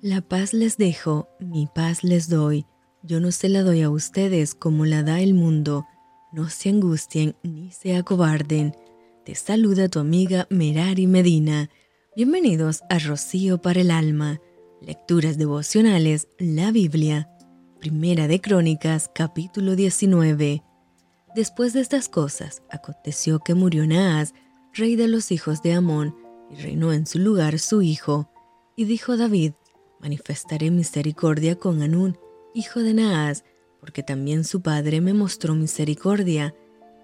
La paz les dejo, mi paz les doy. Yo no se la doy a ustedes como la da el mundo. No se angustien ni se acobarden. Te saluda tu amiga Merari Medina. Bienvenidos a Rocío para el Alma. Lecturas devocionales, la Biblia. Primera de Crónicas, capítulo 19. Después de estas cosas, aconteció que murió Naas, rey de los hijos de Amón, y reinó en su lugar su hijo. Y dijo David, manifestaré misericordia con Anún, hijo de Naas, porque también su padre me mostró misericordia.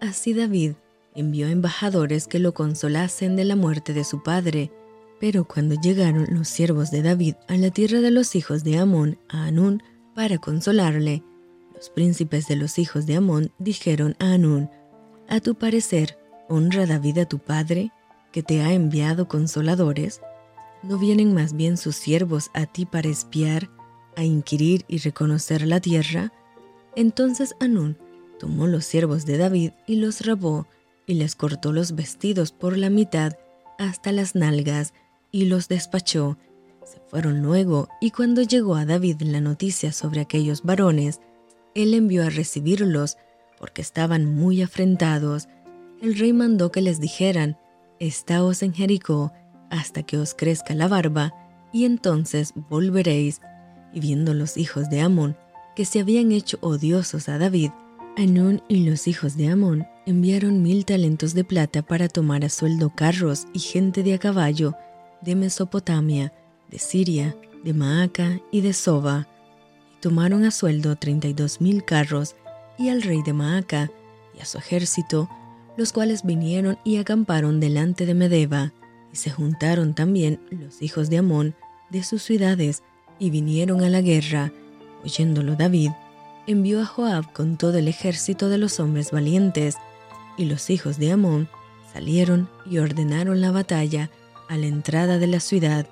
Así David envió embajadores que lo consolasen de la muerte de su padre. Pero cuando llegaron los siervos de David a la tierra de los hijos de Amón, a Anún, para consolarle, los príncipes de los hijos de Amón dijeron a Anún, A tu parecer, honra David a tu padre, que te ha enviado consoladores. ¿No vienen más bien sus siervos a ti para espiar, a inquirir y reconocer la tierra? Entonces Anún tomó los siervos de David y los rabó, y les cortó los vestidos por la mitad hasta las nalgas, y los despachó. Se fueron luego, y cuando llegó a David la noticia sobre aquellos varones, él envió a recibirlos, porque estaban muy afrentados. El rey mandó que les dijeran, Estáos en Jericó, hasta que os crezca la barba, y entonces volveréis. Y viendo los hijos de Amón que se habían hecho odiosos a David, Anún y los hijos de Amón enviaron mil talentos de plata para tomar a sueldo carros y gente de a caballo de Mesopotamia, de Siria, de Maaca y de Soba. Y tomaron a sueldo treinta y dos mil carros y al rey de Maaca y a su ejército, los cuales vinieron y acamparon delante de Medeba y se juntaron también los hijos de Amón de sus ciudades y vinieron a la guerra. Oyéndolo David, envió a Joab con todo el ejército de los hombres valientes, y los hijos de Amón salieron y ordenaron la batalla a la entrada de la ciudad,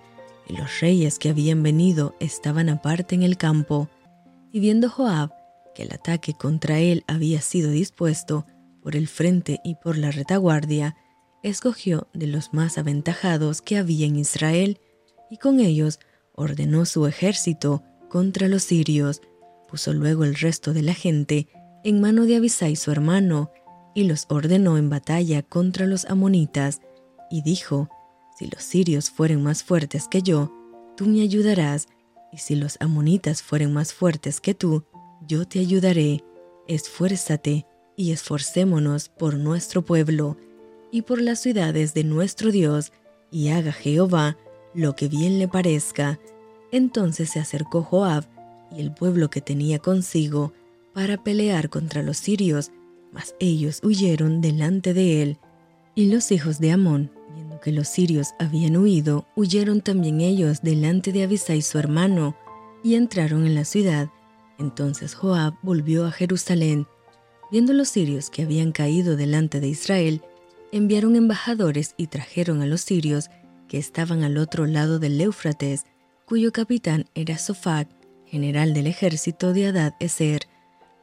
y los reyes que habían venido estaban aparte en el campo. Y viendo Joab que el ataque contra él había sido dispuesto por el frente y por la retaguardia, escogió de los más aventajados que había en Israel, y con ellos ordenó su ejército contra los sirios, puso luego el resto de la gente en mano de Abisai su hermano, y los ordenó en batalla contra los amonitas, y dijo, Si los sirios fueren más fuertes que yo, tú me ayudarás, y si los amonitas fueren más fuertes que tú, yo te ayudaré. Esfuérzate y esforcémonos por nuestro pueblo y por las ciudades de nuestro Dios, y haga Jehová lo que bien le parezca. Entonces se acercó Joab y el pueblo que tenía consigo para pelear contra los sirios, mas ellos huyeron delante de él. Y los hijos de Amón, viendo que los sirios habían huido, huyeron también ellos delante de Abisai su hermano, y entraron en la ciudad. Entonces Joab volvió a Jerusalén. Viendo los sirios que habían caído delante de Israel, enviaron embajadores y trajeron a los sirios que estaban al otro lado del Éufrates, cuyo capitán era Sofac, general del ejército de Adad Eser.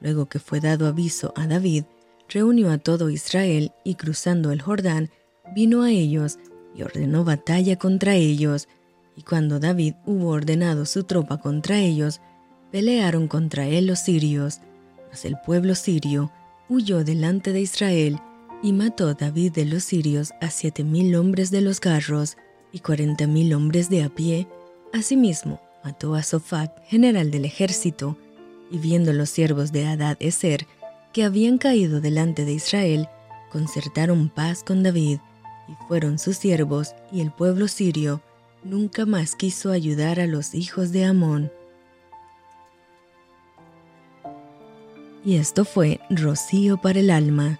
Luego que fue dado aviso a David, reunió a todo Israel y cruzando el Jordán, vino a ellos y ordenó batalla contra ellos. Y cuando David hubo ordenado su tropa contra ellos, pelearon contra él los sirios. Mas el pueblo sirio huyó delante de Israel y mató David de los sirios a siete mil hombres de los carros y cuarenta mil hombres de a pie. Asimismo, mató a Sofac, general del ejército, y viendo los siervos de Adad Eser que habían caído delante de Israel, concertaron paz con David, y fueron sus siervos, y el pueblo sirio nunca más quiso ayudar a los hijos de Amón. Y esto fue Rocío para el alma.